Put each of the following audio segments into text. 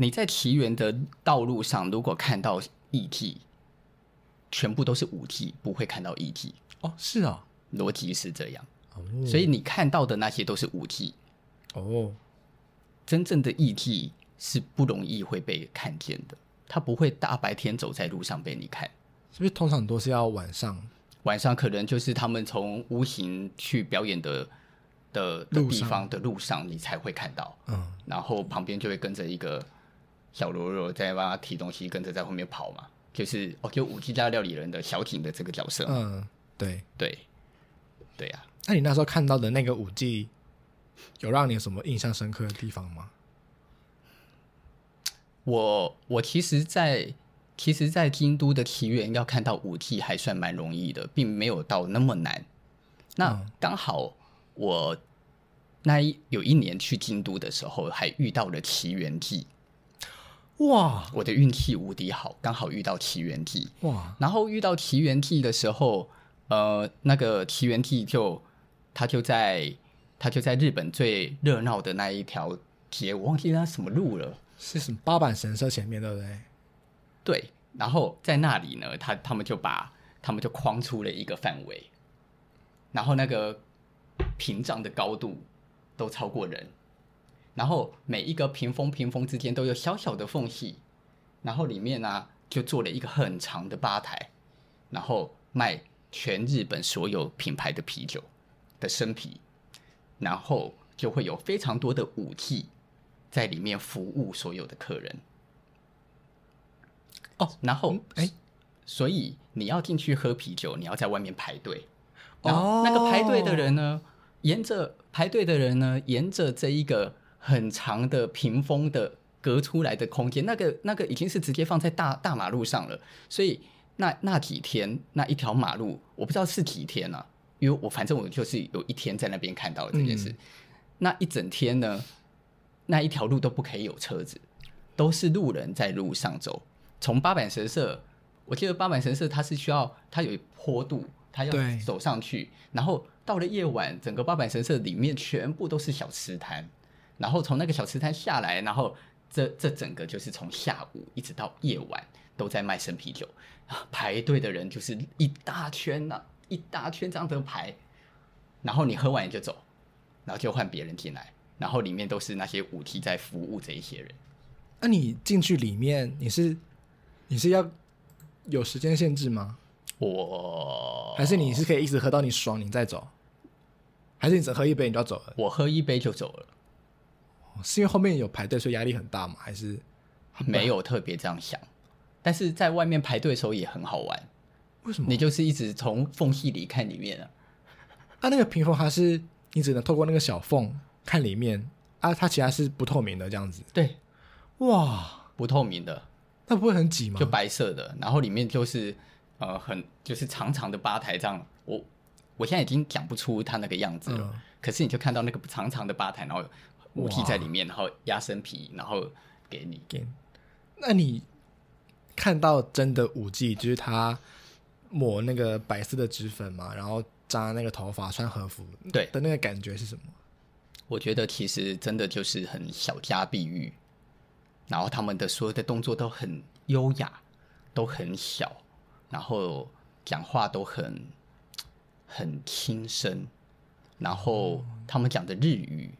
你在奇缘的道路上，如果看到艺伎，全部都是舞伎，不会看到艺伎。哦，是啊，逻辑是这样。哦，所以你看到的那些都是舞伎。哦，真正的艺伎是不容易会被看见的，他不会大白天走在路上被你看。是不是通常都是要晚上？晚上可能就是他们从无形去表演的的的地方的路上，你才会看到。嗯，然后旁边就会跟着一个小喽啰在帮他提东西，跟着在后面跑嘛。就是哦，就武伎家料理人的小景的这个角色。嗯，对对对呀、啊。那你那时候看到的那个五 G，，有让你有什么印象深刻的地方吗？我我其实在，在其实，在京都的奇缘要看到五 G 还算蛮容易的，并没有到那么难。那刚好我那一有一年去京都的时候，还遇到了奇缘记。哇，我的运气无敌好，刚好遇到奇缘记。哇，然后遇到奇缘记的时候，呃，那个奇缘记就他就在他就在日本最热闹的那一条街，我忘记他什么路了。是什么八坂神社前面对不对？对，然后在那里呢，他他们就把他们就框出了一个范围，然后那个屏障的高度都超过人，然后每一个屏风屏风之间都有小小的缝隙，然后里面呢、就做了一个很长的吧台，然后卖全日本所有品牌的啤酒的生啤，然后就会有非常多的武伎。在里面服务所有的客人哦，然后哎、所以你要进去喝啤酒，你要在外面排队。然后那个排队的人呢，沿着排队的人呢，沿着这一个很长的屏风的隔出来的空间，那个那个已经是直接放在大大马路上了。所以那那几天那一条马路，我不知道是几天啊，因为我反正我就是有一天在那边看到了这件事。嗯、那一整天呢？那一条路都不可以有车子，都是路人在路上走。从八坂神社，我记得八坂神社它是需要它有坡度，它要走上去。然后到了夜晚，整个八坂神社里面全部都是小吃摊。然后从那个小吃摊下来，然后这这整个就是从下午一直到夜晚都在卖生啤酒。排队的人就是一大圈呐、啊，一大圈这样的排。然后你喝完你就走，然后就换别人进来。然后里面都是那些武伎在服务这一些人。那你进去里面，你是你是要有时间限制吗？我还是你是可以一直喝到你爽，你再走？还是你只喝一杯你就要走了？我喝一杯就走了。是因为后面有排队，所以压力很大吗？还是没有特别这样想？但是在外面排队的时候也很好玩。为什么？你就是一直从缝隙里看里面啊。啊，那个屏风它是你只能透过那个小缝。看里面啊，它其他是不透明的这样子。对，哇，不透明的，那不会很挤吗？就白色的，然后里面就是呃很就是长长的吧台这样。我我现在已经讲不出它那个样子了，嗯、可是你就看到那个长长的吧台，然后武伎在里面，然后压身皮，然后给你给。那你看到真的五 G，，就是他抹那个白色的脂粉嘛，然后扎那个头发，穿和服，对的那个感觉是什么？我觉得其实真的就是很小家碧玉，然后他们的所有的动作都很优雅，都很小，然后讲话都很很轻声，然后他们讲的日语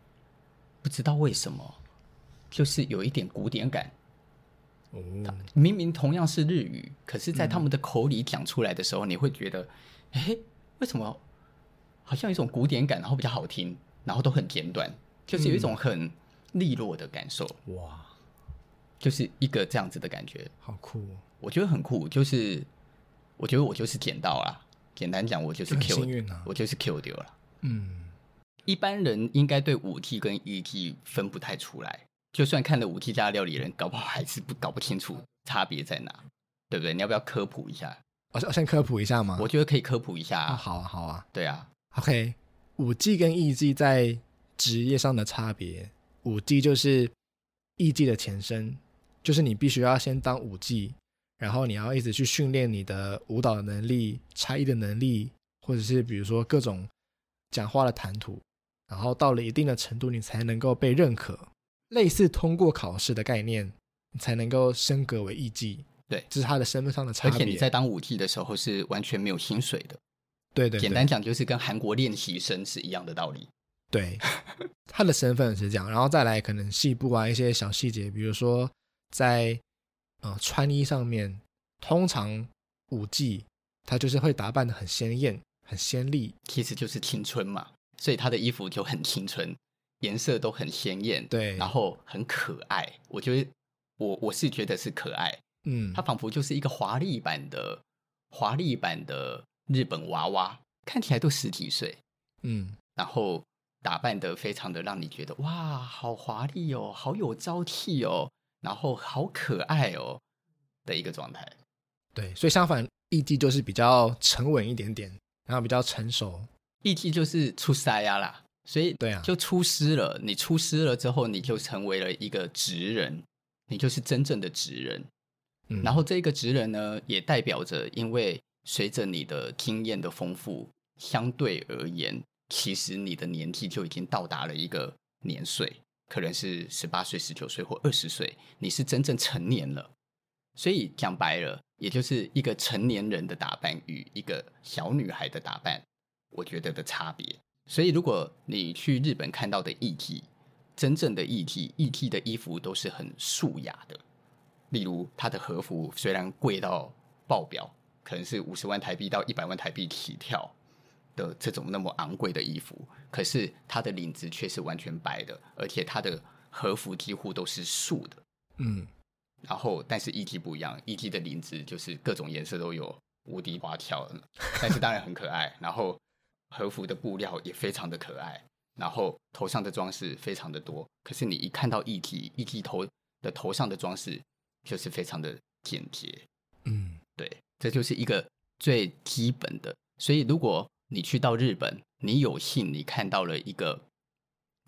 不知道为什么就是有一点古典感。哦，明明同样是日语，可是在他们的口里讲出来的时候，你会觉得，哎，为什么好像有一种古典感，然后比较好听。然后都很简短，就是有一种很利落的感受。哇，就是一个这样子的感觉，好酷哦！我觉得很酷，就是我觉得我就是捡到了。简单讲，我就是 Q，我就是 Q 丢了。嗯，一般人应该对五 T 跟艺伎分不太出来，就算看了五 T 家料理人，搞不好还是不搞不清楚差别在哪，对不对？你要不要科普一下？我我先科普一下吗？我觉得可以科普一下。啊，好啊，好啊，对啊，OK。五 G 跟艺伎在职业上的差别，五 G 就是艺伎的前身，就是你必须要先当五 G，，然后你要一直去训练你的舞蹈的能力、差异的能力，或者是比如说各种讲话的谈吐，然后到了一定的程度，你才能够被认可，类似通过考试的概念，你才能够升格为艺妓。对，这是他的身份上的差别。而且你在当舞妓的时候是完全没有薪水的。对，对对，简单讲就是跟韩国练习生是一样的道理。对，他的身份是这样，然后再来可能细部啊一些小细节，比如说在呃穿衣上面，通常舞妓他就是会打扮的很鲜艳、很鲜丽，其实就是青春嘛，所以他的衣服就很青春，颜色都很鲜艳，对，然后很可爱。我觉得我我是觉得是可爱。嗯，他仿佛就是一个华丽版的华丽版的日本娃娃，看起来都十几岁，嗯，然后打扮得非常的让你觉得哇，好华丽哦，好有朝气哦，然后好可爱哦的一个状态。对，所以相反，艺伎就是比较沉稳一点点，然后比较成熟。艺伎就是出塞呀啦，所以对啊，就出师了。你出师了之后，你就成为了一个职人，你就是真正的职人。然后这个职人呢，也代表着，因为随着你的经验的丰富，相对而言，其实你的年纪就已经到达了一个年岁，可能是十八岁、十九岁或二十岁，你是真正成年了。所以讲白了，也就是一个成年人的打扮与一个小女孩的打扮，我觉得的差别。所以如果你去日本看到的艺伎，真正的艺伎，艺伎的衣服都是很素雅的。例如，他的和服虽然贵到爆表，可能是五十万台币到一百万台币起跳的这种那么昂贵的衣服，可是他的领子却是完全白的，而且他的和服几乎都是素的。嗯，然后但是艺伎不一样，艺伎的领子就是各种颜色都有，无敌花俏，但是当然很可爱。然后和服的布料也非常的可爱，然后头上的装饰非常的多。可是你一看到艺伎，艺伎头的头上的装饰。就是非常的简洁，嗯，对，这就是一个最基本的。所以，如果你去到日本，你有幸你看到了一个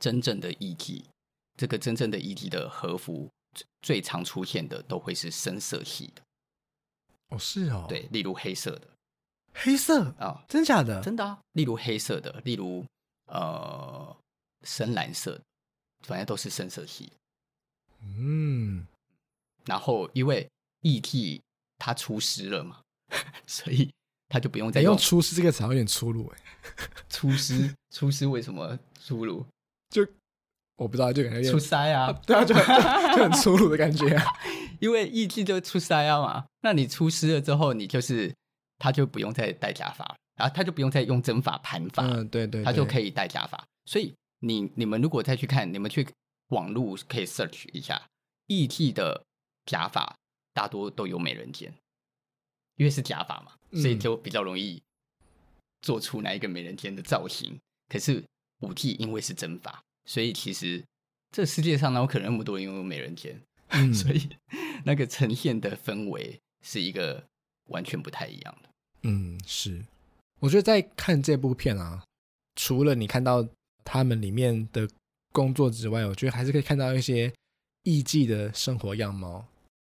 真正的艺伎，这个真正的艺伎的和服最常出现的都会是深色系的。哦，是哦，对，例如黑色的，黑色啊，哦，真假的？真的啊，例如黑色的，例如呃深蓝色，反正都是深色系。嗯。然后，因为 E.T. 它出师了嘛，所以他就不用再用“出师”这个词，有点粗鲁哎。出师，出师为什么粗鲁？就我不知道，就感觉出塞啊，对啊，就就很粗鲁的感觉啊。因为 E.T. 就出塞啊嘛，那你出师了之后，你就是他就不用再戴假发，然后他就不用再用真发盘发，嗯，对，对对，他就可以戴假发。所以你你们如果再去看，你们去网络可以 search 一下艺伎的。假发大多都有美人尖，因为是假发嘛，所以就比较容易做出那一个美人尖的造型。嗯、可是舞伎因为是真发，所以其实这世界上哪有可能那么多人拥有美人尖？嗯、所以那个呈现的氛围是一个完全不太一样的。嗯，是。我觉得在看这部片啊，除了你看到他们里面的工作之外，我觉得还是可以看到一些艺伎的生活样貌。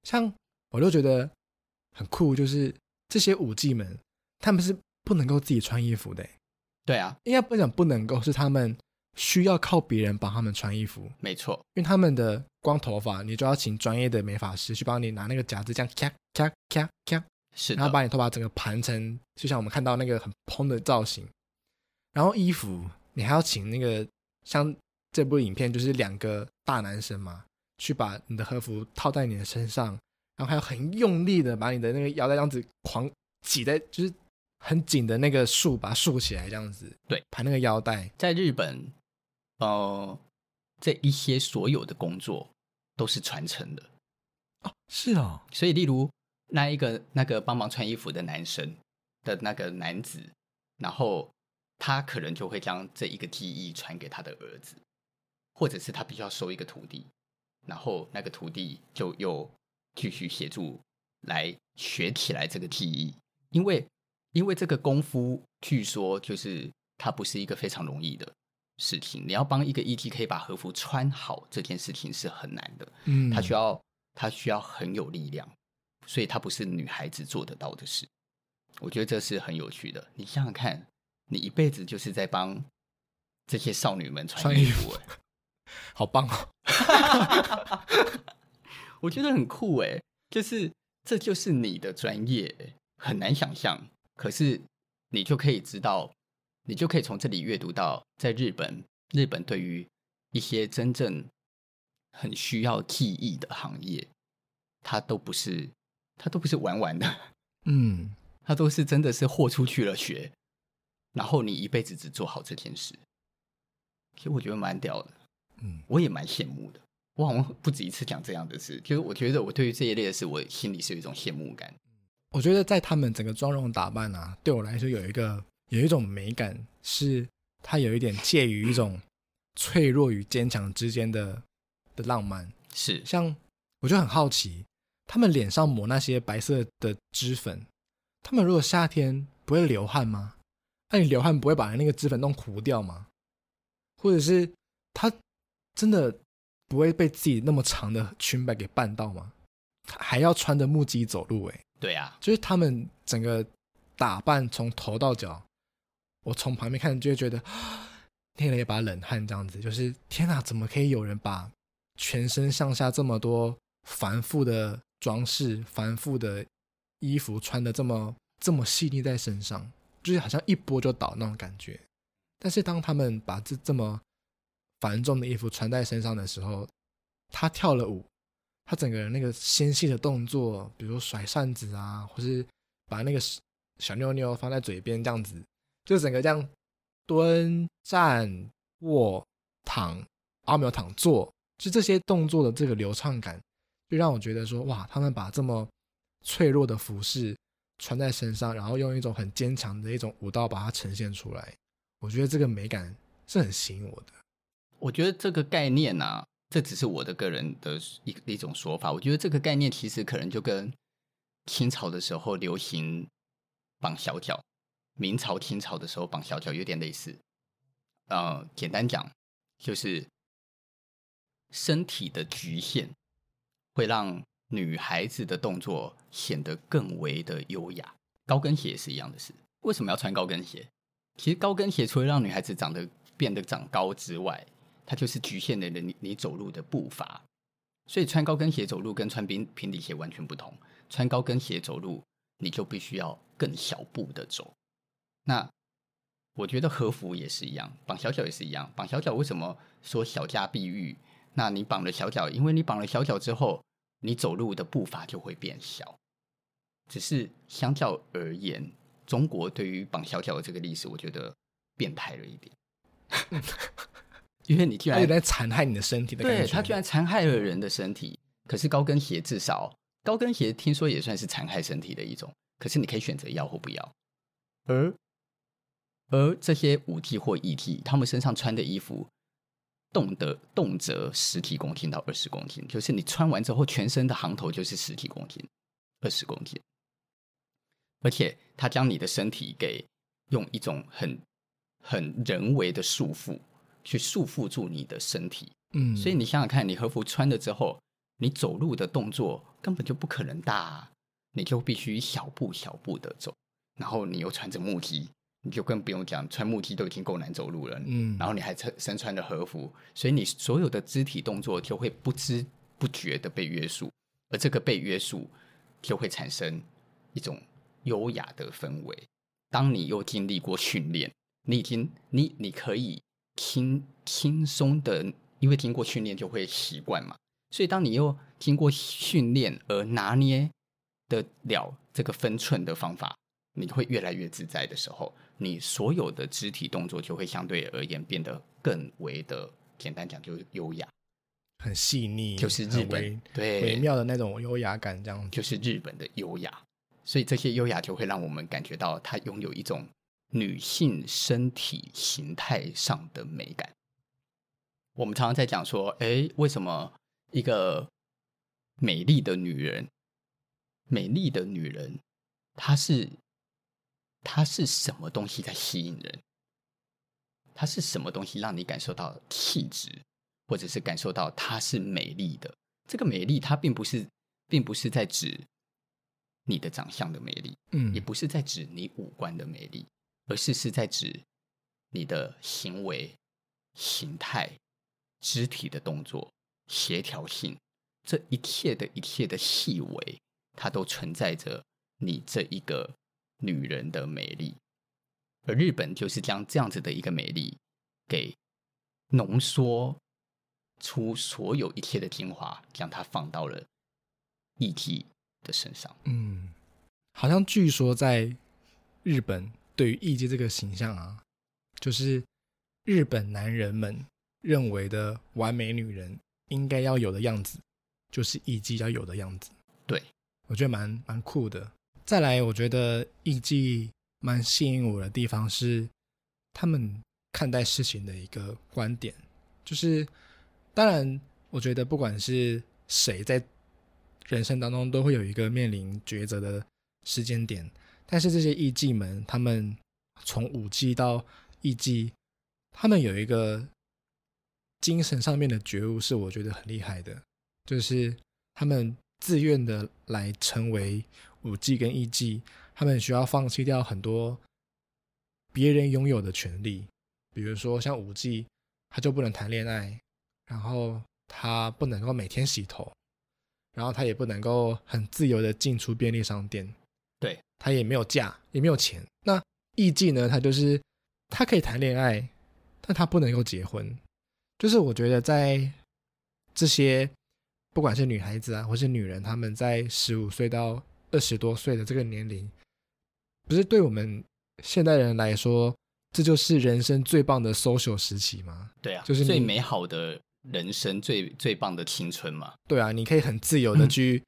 像我就觉得很酷，就是这些舞伎们，他们是不能够自己穿衣服的。对啊，应该不讲不能够，是他们需要靠别人帮他们穿衣服。没错，因为他们的光头发，你就要请专业的美发师去帮你拿那个夹子，这样咔咔咔咔，是，然后把你头发整个盘成，就像我们看到那个很蓬的造型。然后衣服，你还要请那个像这部影片，就是两个大男生嘛。去把你的和服套在你的身上，然后还要很用力的把你的那个腰带这样子狂挤在，就是很紧的那个束，把它束起来这样子。对，盘那个腰带。在日本，呃，这一些所有的工作都是传承的。哦，是哦。所以，例如那一个那个帮忙穿衣服的男生的那个男子，然后他可能就会将这一个记忆传给他的儿子，或者是他必须要收一个徒弟。然后那个徒弟就又继续协助来学起来这个记忆，因为因为这个功夫据说就是它不是一个非常容易的事情。你要帮一个 E.T. 可以把和服穿好这件事情是很难的，嗯，他需要他需要很有力量，所以它不是女孩子做得到的事。我觉得这是很有趣的。你想想看，你一辈子就是在帮这些少女们穿衣服，好棒哦！我觉得很酷哎，就是这就是你的专业，很难想象。可是你就可以知道，你就可以从这里阅读到，在日本，日本对于一些真正很需要记忆的行业，它都不是，它都不是玩玩的，嗯，他都是真的是豁出去了学，然后你一辈子只做好这件事。其实我觉得蛮屌的，嗯，我也蛮羡慕的。我好像不止一次讲这样的事，就是我觉得我对于这一类的事，我心里是有一种羡慕感。我觉得在他们整个妆容打扮啊，对我来说有一个有一种美感，是它有一点介于一种脆弱与坚强之间的的浪漫。是，像我就很好奇，他们脸上抹那些白色的脂粉，他们如果夏天不会流汗吗？那你流汗不会把那个脂粉弄糊掉吗？或者是他真的？不会被自己那么长的裙摆给绊到吗？还要穿着木屐走路？哎，对呀，就是他们整个打扮从头到脚，我从旁边看就会觉得捏了一把冷汗，这样子就是天哪，怎么可以有人把全身上下这么多繁复的装饰、繁复的衣服穿的这么这么细腻在身上，就是好像一拨就倒那种感觉。但是当他们把这这么繁重的衣服穿在身上的时候，他跳了舞，他整个人那个纤细的动作，比如甩扇子啊，或是把那个小妞妞放在嘴边这样子，就整个这样蹲、站、卧、躺，啊没有躺坐，就这些动作的这个流畅感，就让我觉得说，哇，他们把这么脆弱的服饰穿在身上，然后用一种很坚强的一种舞蹈把它呈现出来，我觉得这个美感是很吸引我的。我觉得这个概念呢、啊，这只是我的个人的一一种说法。我觉得这个概念其实可能就跟清朝的时候流行绑小脚，明朝、清朝的时候绑小脚有点类似。呃，简单讲，就是身体的局限会让女孩子的动作显得更为的优雅。高跟鞋也是一样的事。为什么要穿高跟鞋？其实高跟鞋除了让女孩子长得变得长高之外，它就是局限了你你走路的步伐，所以穿高跟鞋走路跟穿平平底鞋完全不同。穿高跟鞋走路，你就必须要更小步的走。那我觉得和服也是一样，绑小脚也是一样。绑小脚为什么说小家碧玉？那你绑了小脚，因为你绑了小脚之后，你走路的步伐就会变小。只是相较而言，中国对于绑小脚的这个历史，我觉得变态了一点。因为你居然有在残害你的身体的感觉，对，他居然残害了人的身体。可是高跟鞋至少，高跟鞋听说也算是残害身体的一种。可是你可以选择要或不要。而而这些舞伎或艺伎，他们身上穿的衣服，动的动辄十几公斤到二十公斤，就是你穿完之后，全身的行头就是十几公斤、二十公斤。而且他将你的身体给用一种很很人为的束缚。去束缚住你的身体，嗯，所以你想想看，你和服穿了之后，你走路的动作根本就不可能大啊，你就必须小步小步的走，然后你又穿着木屐，你就更不用讲，穿木屐都已经够难走路了，嗯，然后你还穿身穿着和服，所以你所有的肢体动作就会不知不觉的被约束，而这个被约束就会产生一种优雅的氛围。当你又经历过训练，你已经你你可以。轻轻松的，因为经过训练就会习惯嘛，所以当你又经过训练而拿捏得了这个分寸的方法，你会越来越自在的时候，你所有的肢体动作就会相对而言变得更为的简单讲，就是优雅，很细腻，就是日本对微妙的那种优雅感，这样就是日本的优雅，所以这些优雅就会让我们感觉到它拥有一种。女性身体形态上的美感，我们常常在讲说，哎，为什么一个美丽的女人，美丽的女人，她是她是什么东西在吸引人？它是什么东西让你感受到气质，或者是感受到它是美丽的？这个美丽，它并不是，并不是在指你的长相的美丽，嗯，也不是在指你五官的美丽。而是是在指你的行为、形态、肢体的动作、协调性、这一切的一切的细微，它都存在着你这一个女人的美丽。而日本就是将这样子的一个美丽给浓缩出所有一切的精华，将它放到了艺妓的身上。嗯，好像据说在日本，对于艺妓这个形象啊，就是日本男人们认为的完美女人应该要有的样子，就是艺妓要有的样子。对，我觉得蛮蛮酷的。再来，我觉得艺伎蛮吸引我的地方是，他们看待事情的一个观点，就是当然，我觉得不管是谁在人生当中，都会有一个面临抉择的时间点。但是这些艺伎们，他们从舞妓到艺伎，他们有一个精神上面的觉悟，是我觉得很厉害的，就是他们自愿的来成为舞妓跟 E.G.，他们需要放弃掉很多别人拥有的权利，比如说像五 G，，他就不能谈恋爱，然后他不能够每天洗头，然后他也不能够很自由的进出便利商店。对，他也没有假，也没有钱。那 E.G. 呢？他就是他可以谈恋爱，但他不能够结婚。就是我觉得在这些不管是女孩子啊，或是女人，她们在十五岁到二十多岁的这个年龄，不是对我们现代人来说，这就是人生最棒的 social 时期吗？对啊，就是最美好的人生，最最棒的青春嘛。对啊，你可以很自由的去。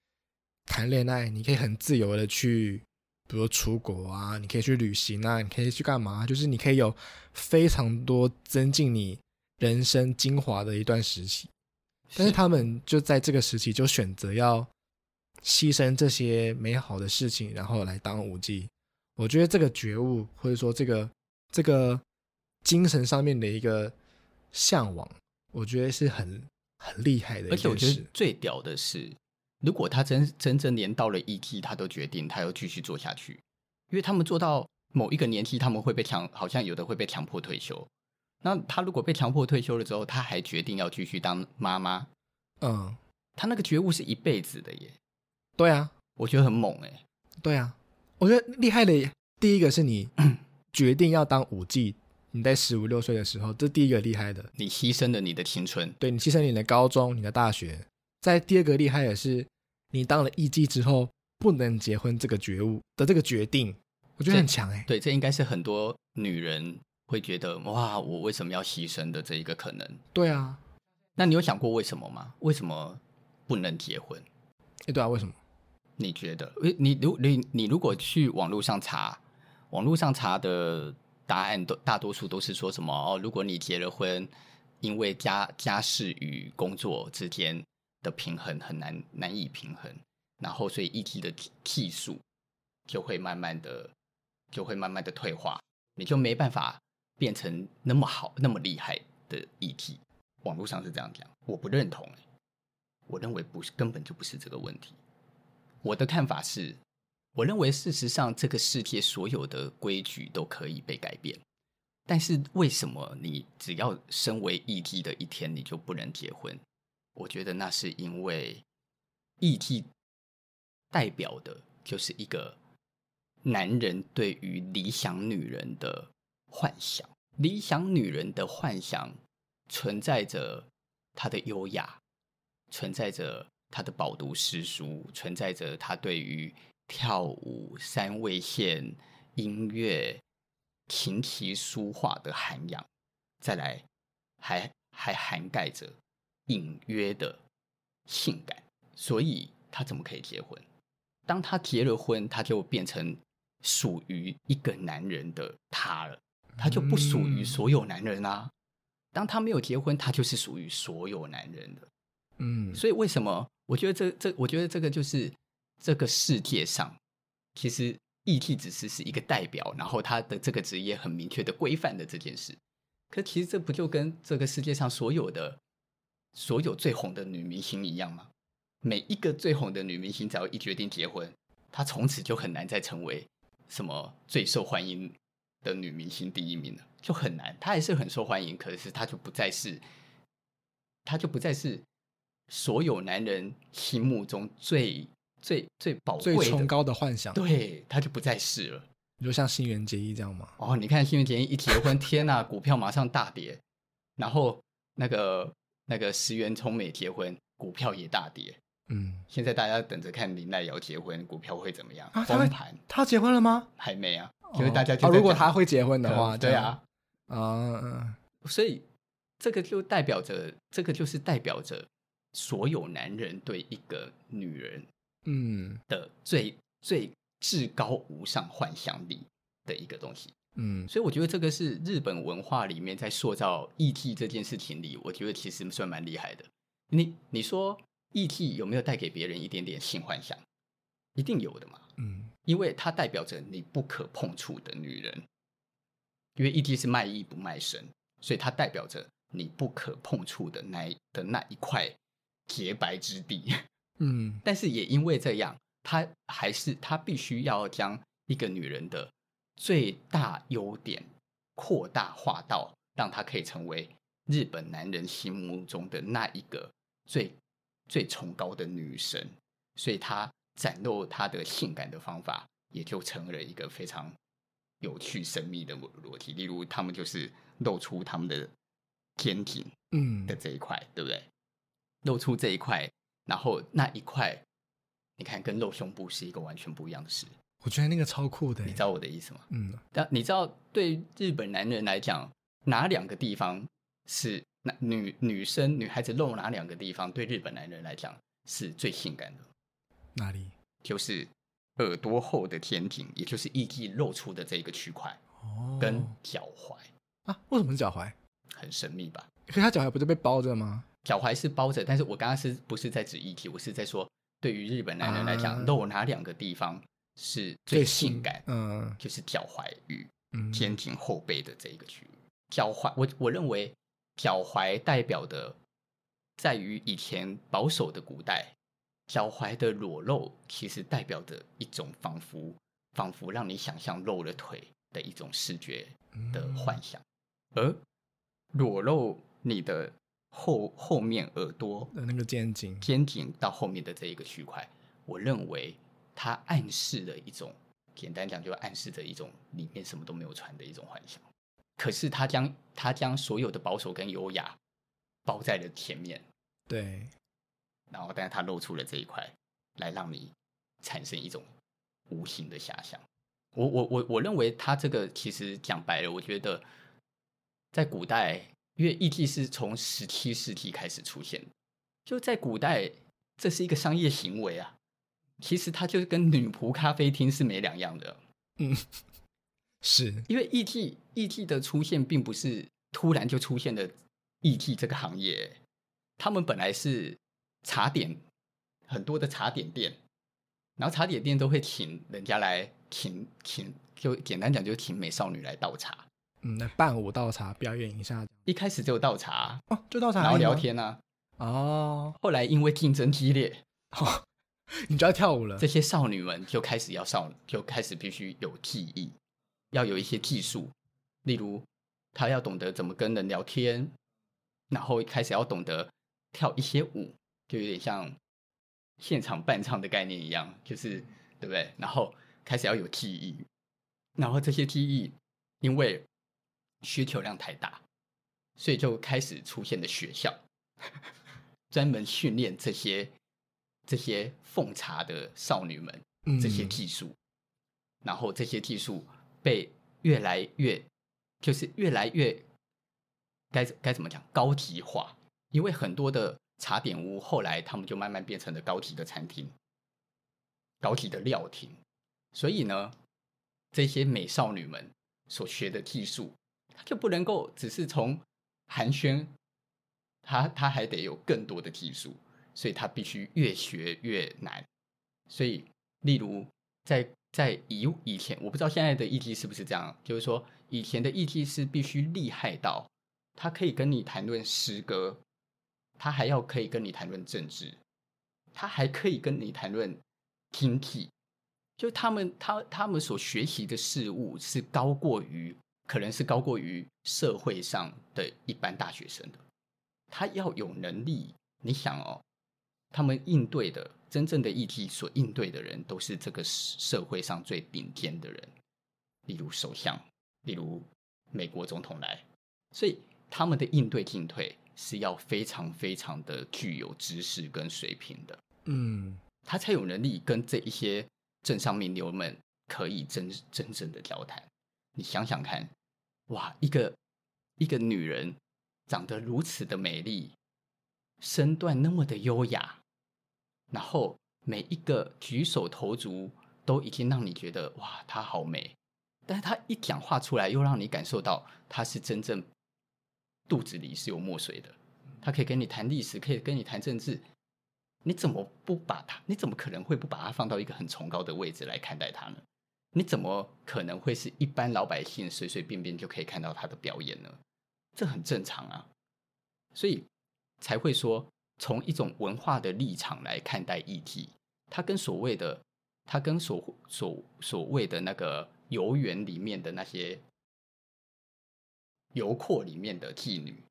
谈恋爱，你可以很自由的去，比如出国啊，你可以去旅行啊，你可以去干嘛？就是你可以有非常多增进你人生精华的一段时期。但是他们就在这个时期就选择要牺牲这些美好的事情，然后来当舞妓。我觉得这个觉悟，或者说这个这个精神上面的一个向往，我觉得是很很厉害的。而且我觉得最屌的是。如果他真真正连到了艺妓，他都决定他要继续做下去，因为他们做到某一个年纪，他们会被强，好像有的会被强迫退休。那他如果被强迫退休了之后，他还决定要继续当妈妈，嗯，他那个觉悟是一辈子的耶。对啊，我觉得很猛哎。对啊，我觉得厉害的第一个是你 决定要当舞妓，你在十五六岁的时候，这第一个厉害的，你牺牲了你的青春，对，你牺牲你的高中、你的大学。在第二个厉害的是。你当了艺妓之后不能结婚这个觉悟的这个决定，我觉得很强哎。对，这应该是很多女人会觉得哇，我为什么要牺牲的这一个可能。对啊，那你有想过为什么吗？为什么不能结婚？哎，对啊，为什么？你觉得？你如你你如果去网络上查，网络上查的答案都大多数都是说什么哦？如果你结了婚，因为家家事与工作之间。的平衡很难，难以平衡，然后所以艺体的技术就会慢慢的，就会慢慢的退化，你就没办法变成那么好、那么厉害的艺妓。网络上是这样讲，我不认同。我认为不是，根本就不是这个问题。我的看法是，我认为事实上这个世界所有的规矩都可以被改变，但是为什么你只要身为艺妓的一天，你就不能结婚？我觉得那是因为艺妓代表的就是一个男人对于理想女人的幻想。理想女人的幻想存在着她的优雅，存在着她的饱读诗书，存在着他对于跳舞、三味线、音乐、琴棋书画的涵养。再来，还还涵盖着。隐约的性感，所以他怎么可以结婚？当他结了婚，他就变成属于一个男人的他了，他就不属于所有男人啊。当他没有结婚，他就是属于所有男人的。嗯，所以为什么？我觉得这这，我觉得这个就是这个世界上，其实艺妓只是是一个代表，然后他的这个职业很明确的规范的这件事。可其实这不就跟这个世界上所有的？所有最红的女明星一样吗？每一个最红的女明星，只要一决定结婚，她从此就很难再成为什么最受欢迎的女明星第一名了，就很难。她还是很受欢迎，可是她就不再是，她就不再是所有男人心目中最最最宝贵、最崇高的幻想，对，他就不再是了。你就像新垣结衣这样吗？哦，你看新垣结衣一结婚，天呐，股票马上大跌。然后那个那个石原聪美结婚，股票也大跌。嗯，现在大家等着看林奈瑶结婚，股票会怎么样？啊，崩盘？他结婚了吗？还没啊，因为大家就、哦哦、如果他会结婚的话，对啊，啊，嗯，所以这个就代表着，这个就是代表着所有男人对一个女人，嗯的最、嗯、最至高无上幻想力的一个东西。嗯，所以我觉得这个是日本文化里面在塑造义气这件事情里，我觉得其实算蛮厉害的。你你说。义气有没有带给别人一点点性幻想？一定有的嘛。嗯，因为它代表着你不可碰触的女人。因为义气是卖艺不卖身，所以它代表着你不可碰触的那的那一块洁白之地。嗯，但是也因为这样，他还是他必须要将一个女人的最大优点扩大化到，让她可以成为日本男人心目中的那一个最。最崇高的女神，所以她展露她的性感的方法，也就成了一个非常有趣神秘的裸体。例如，他们就是露出他们的天庭，嗯的这一块，嗯、对不对？露出这一块，然后那一块，你看跟露胸部是一个完全不一样的事。我觉得那个超酷的，你知道我的意思吗？嗯，但你知道，对日本男人来讲，哪两个地方是？那女女生女孩子露哪两个地方对日本男人来讲是最性感的？哪里？就是耳朵后的天庭，也就是艺妓露出的这个区块，哦，跟脚踝啊？为什么是脚踝？很神秘吧？可是他脚踝不是被包着吗？脚踝是包着，但是我刚刚是不是在指议题？我是在说，对于日本男人来讲，啊、露哪两个地方是最性感？嗯，就是脚踝与肩颈后背的这一个区域。脚踝，我我认为。脚踝代表的，在于以前保守的古代，脚踝的裸露其实代表着一种仿佛仿佛让你想象露了腿的一种视觉的幻想，嗯、而裸露你的后后面耳朵的那个肩颈，肩颈到后面的这一个区块，我认为它暗示了一种，简单讲就暗示着一种里面什么都没有穿的一种幻想。可是他将他将所有的保守跟优雅包在了前面，对，然后但是他露出了这一块，来让你产生一种无形的遐想。我我我我认为他这个其实讲白了，我觉得在古代，因为艺妓是从十七世纪开始出现，就在古代这是一个商业行为啊，其实它就是跟女仆咖啡厅是没两样的，嗯。是。因为艺妓艺妓的出现并不是突然就出现的艺妓这个行业，他们本来是茶点很多的茶点店，然后茶点店都会请人家来请请，就简单讲就是请美少女来倒茶，嗯，来伴舞倒茶表演一下。一开始就倒茶哦，就倒茶，然后聊天啊，哦，后来因为竞争激烈，哦，你就要跳舞了，这些少女们就开始要少，就开始必须有技艺。要有一些技术，例如她要懂得怎么跟人聊天，然后开始要懂得跳一些舞，就有点像现场伴唱的概念一样，就是对不对？然后开始要有技艺，然后这些技艺因为需求量太大，所以就开始出现了学校，专门训练这些这些奉茶的少女们这些技术，嗯、然后这些技术。被越来越，就是越来越该该怎么讲高级化？因为很多的茶点屋后来他们就慢慢变成了高级的餐厅、高级的料亭。所以呢，这些美少女们所学的技术，她就不能够只是从寒暄，他他还得有更多的技术，所以他必须越学越难。所以，例如在。在以以前，我不知道现在的艺妓是不是这样，就是说以前的艺妓是必须厉害到，他可以跟你谈论诗歌，他还要可以跟你谈论政治，他还可以跟你谈论经济，就他们他他们所学习的事物是高过于，可能是高过于社会上的一般大学生的，他要有能力，你想哦，他们应对的真正的议题所应对的人，都是这个社会上最顶尖的人，例如首相，例如美国总统来，所以他们的应对进退是要非常非常的具有知识跟水平的，嗯，他才有能力跟这一些政商名流们可以真真正的交谈。你想想看，哇，一个一个女人长得如此的美丽，身段那么的优雅。然后每一个举手投足都已经让你觉得哇，她好美，但是她一讲话出来，又让你感受到她是真正肚子里是有墨水的。她可以跟你谈历史，可以跟你谈政治，你怎么不把她？你怎么可能会不把她放到一个很崇高的位置来看待她呢？你怎么可能会是一般老百姓随随便便就可以看到他的表演呢？这很正常啊，所以才会说。从一种文化的立场来看待议题，它跟所谓的，它跟所所所谓的那个游园里面的那些游廓里面的妓女，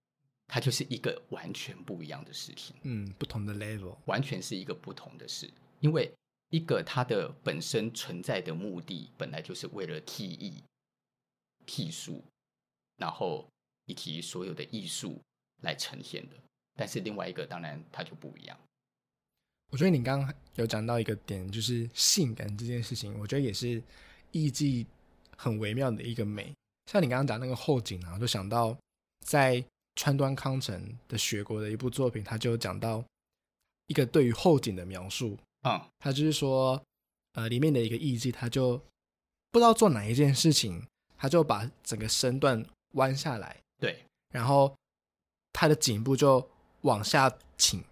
它就是一个完全不一样的事情。嗯，不同的 level，完全是一个不同的事。因为一个它的本身存在的目的，本来就是为了技艺、技术，然后以及所有的艺术来呈现的。但是另外一个当然它就不一样。我觉得你刚刚有讲到一个点，就是性感这件事情，我觉得也是艺伎很微妙的一个美。像你刚刚讲那个后景啊，我就想到在川端康成的雪国的一部作品，他就讲到一个对于后景的描述啊，他就是说，呃，里面的一个艺伎，他就不知道做哪一件事情，他就把整个身段弯下来，对，然后他的颈部就。往下倾，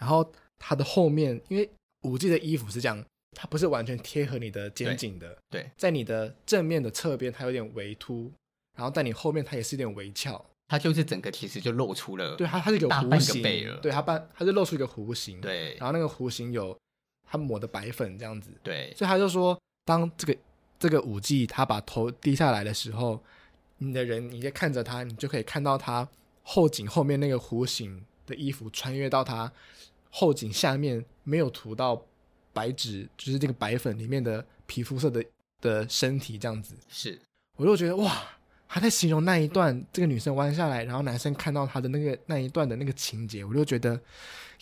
然后他的后面，因为舞伎的衣服是这样，它不是完全贴合你的肩颈的。对，对在你的正面的侧边，它有点微凸，然后在你后面，它也是有点微翘。它就是整个其实就露出了，对，它它是一个弧形，对，它半它是露出一个弧形。对，然后那个弧形有它抹的白粉这样子。对，所以他就说，当这个这个舞技他把头低下来的时候，你的人你在看着他，你就可以看到他后颈后面那个弧形。的衣服穿越到他后颈下面，没有涂到白纸，就是这个白粉里面的皮肤色的的身体这样子。是，我就觉得哇，他在形容那一段，这个女生弯下来，然后男生看到她的那个那一段的那个情节，我就觉得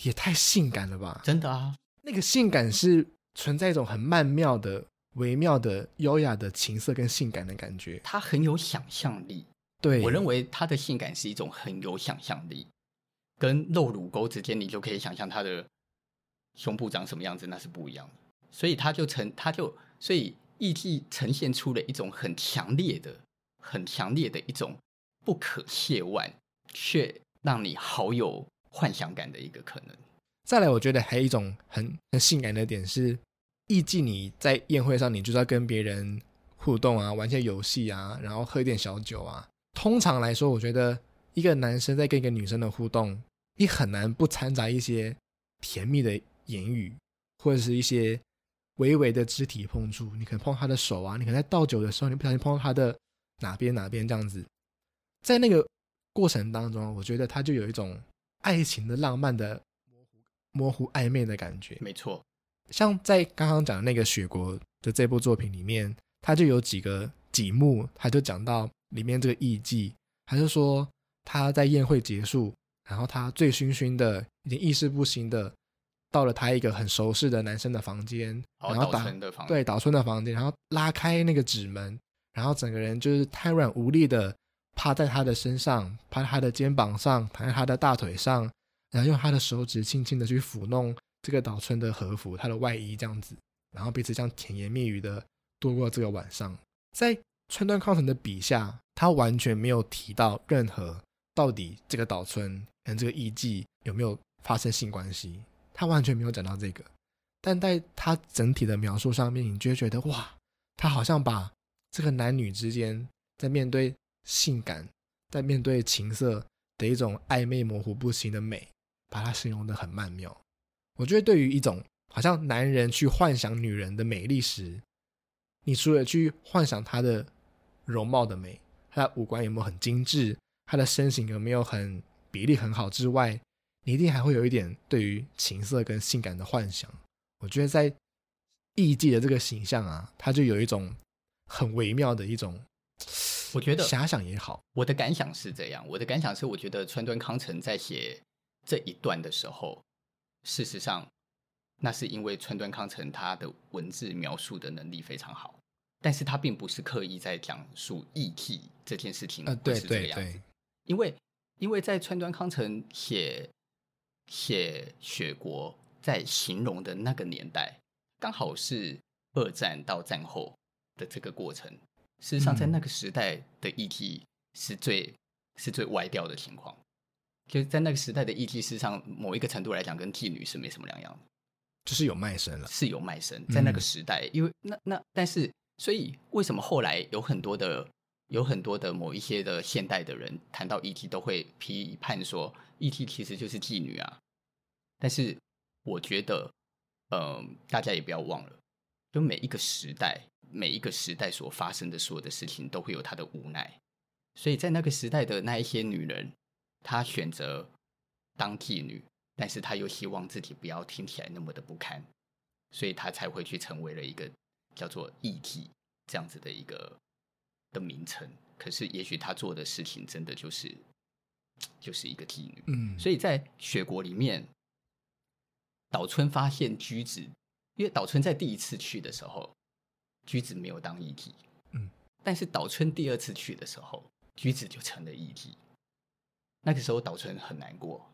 也太性感了吧！真的啊，那个性感是存在一种很曼妙的、微妙的、优雅的情色跟性感的感觉。他很有想象力，对，我认为他的性感是一种很有想象力。跟露乳沟之间，你就可以想象他的胸部长什么样子，那是不一样的。所以他就呈，他就所以艺伎呈现出了一种很强烈的、很强烈的一种不可亵玩，却让你好有幻想感的一个可能。再来，我觉得还有一种很很性感的点是，艺伎你在宴会上，你就是要跟别人互动啊，玩些游戏啊，然后喝一点小酒啊。通常来说，我觉得一个男生在跟一个女生的互动。你很难不掺杂一些甜蜜的言语，或者是一些微微的肢体碰触。你可能碰他的手啊，你可能在倒酒的时候，你不小心碰到他的哪边哪边这样子。在那个过程当中，我觉得他就有一种爱情的浪漫的模糊、暧昧的感觉。没错，像在刚刚讲的那个雪国的这部作品里面，他就有几个几幕，他就讲到里面这个艺妓，他就说他在宴会结束。然后他醉醺醺的，已经意识不清的，到了他一个很熟悉的男生的房间，然后打对岛村的房间，然后拉开那个纸门，然后整个人就是瘫软无力的趴在他的身上，趴在他的肩膀上，躺在他的大腿上，然后用他的手指轻轻的去抚弄这个岛村的和服，他的外衣这样子，然后彼此这样甜言蜜语的度过这个晚上。在川端康成的笔下，他完全没有提到任何到底这个岛村。跟这个艺妓有没有发生性关系？他完全没有讲到这个，但在他整体的描述上面，你就会觉得哇，他好像把这个男女之间在面对性感、在面对情色的一种暧昧模糊不清的美，把它形容的很曼妙。我觉得对于一种好像男人去幻想女人的美丽时，你除了去幻想她的容貌的美，她的五官有没有很精致，她的身形有没有很比例很好之外，你一定还会有一点对于情色跟性感的幻想。我觉得在艺妓的这个形象啊，它就有一种很微妙的一种，我觉得遐想也好。我的感想是这样，我的感想是，我觉得川端康成在写这一段的时候，事实上，那是因为川端康成他的文字描述的能力非常好，但是他并不是刻意在讲述义气这件事情，呃，对对对，因为因为在川端康成写写雪国在形容的那个年代，刚好是二战到战后的这个过程。事实上，在那个时代的艺伎是最、嗯、是最歪掉的情况。就是在那个时代的艺伎，事实上某一个程度来讲，跟妓女是没什么两样的，就是有卖身了，是有卖身。在那个时代，嗯、因为那那但是，所以为什么后来有很多的有很多的某一些的现代的人谈到艺伎，都会批判说艺伎其实就是妓女啊？但是我觉得，嗯、呃，大家也不要忘了，就每一个时代，每一个时代所发生的所有的事情，都会有它的无奈。所以在那个时代的那一些女人。他选择当妓女，但是她又希望自己不要听起来那么的不堪，所以她才会去成为了一个叫做艺妓这样子的一个的名称。可是，也许她做的事情真的就是就是一个妓女。嗯，所以在雪国里面，岛村发现駒子，因为岛村在第一次去的时候，駒子没有当艺妓。嗯，但是岛村第二次去的时候，駒子就成了艺妓。那个时候岛村很难过，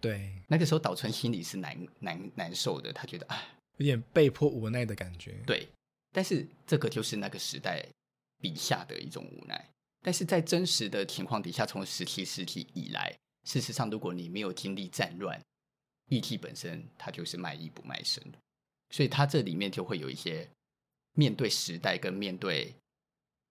对，那个时候岛村心里是难难难受的，他觉得哎，有点被迫无奈的感觉。对，但是这个就是那个时代笔下的一种无奈。但是在真实的情况底下，从十七世纪以来，事实上，如果你没有经历战乱，艺伎本身它就是卖艺不卖身的，所以它这里面就会有一些面对时代跟面对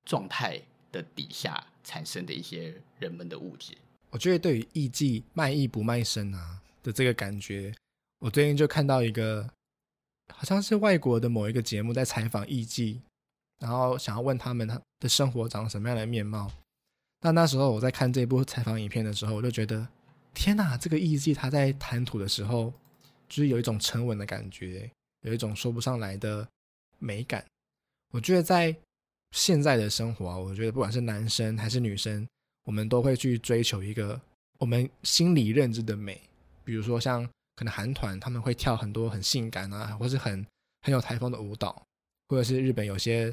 状态的底下产生的一些人们的误解。我觉得对于艺伎卖艺不卖身啊的这个感觉，我最近就看到一个，好像是外国的某一个节目在采访艺伎，然后想要问他们他的生活长什么样的面貌。但那时候我在看这部采访影片的时候，我就觉得，天哪，这个艺伎他在谈吐的时候，就是有一种沉稳的感觉，有一种说不上来的美感。我觉得在现在的生活啊，我觉得不管是男生还是女生。我们都会去追求一个我们心理认知的美，比如说像可能韩团他们会跳很多很性感啊，或是很很有台风的舞蹈，或者是日本有些，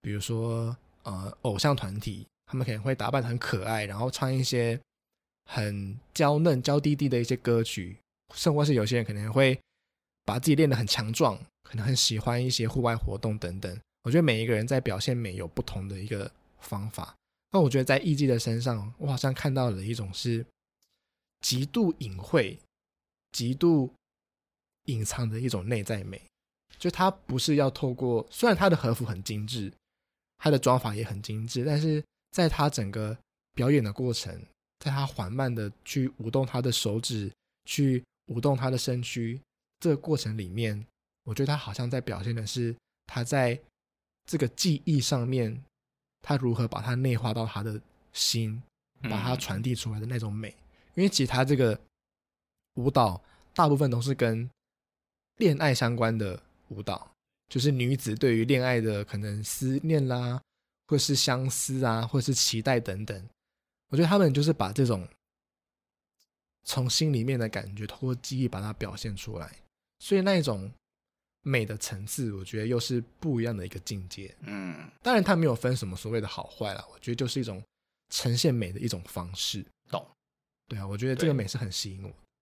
比如说呃偶像团体，他们可能会打扮很可爱，然后唱一些很娇嫩、娇滴滴的一些歌曲，甚或是有些人可能会把自己练得很强壮，可能很喜欢一些户外活动等等。我觉得每一个人在表现美有不同的一个方法。那我觉得在艺伎的身上，我好像看到了一种是极度隐晦、极度隐藏的一种内在美。就他不是要透过，虽然他的和服很精致，他的妆法也很精致，但是在他整个表演的过程，在他缓慢的去舞动他的手指，去舞动他的身躯，这个过程里面，我觉得他好像在表现的是他在这个技艺上面。他如何把它内化到他的心，把它传递出来的那种美？因为其实他这个舞蹈大部分都是跟恋爱相关的舞蹈，就是女子对于恋爱的可能思念啦，或是相思啊，或是期待等等。我觉得他们就是把这种从心里面的感觉，通过记忆把它表现出来，所以那一种。美的层次，我觉得又是不一样的一个境界。嗯，当然它没有分什么所谓的好坏啦，我觉得就是一种呈现美的一种方式。懂？对啊，我觉得这个美是很吸引我。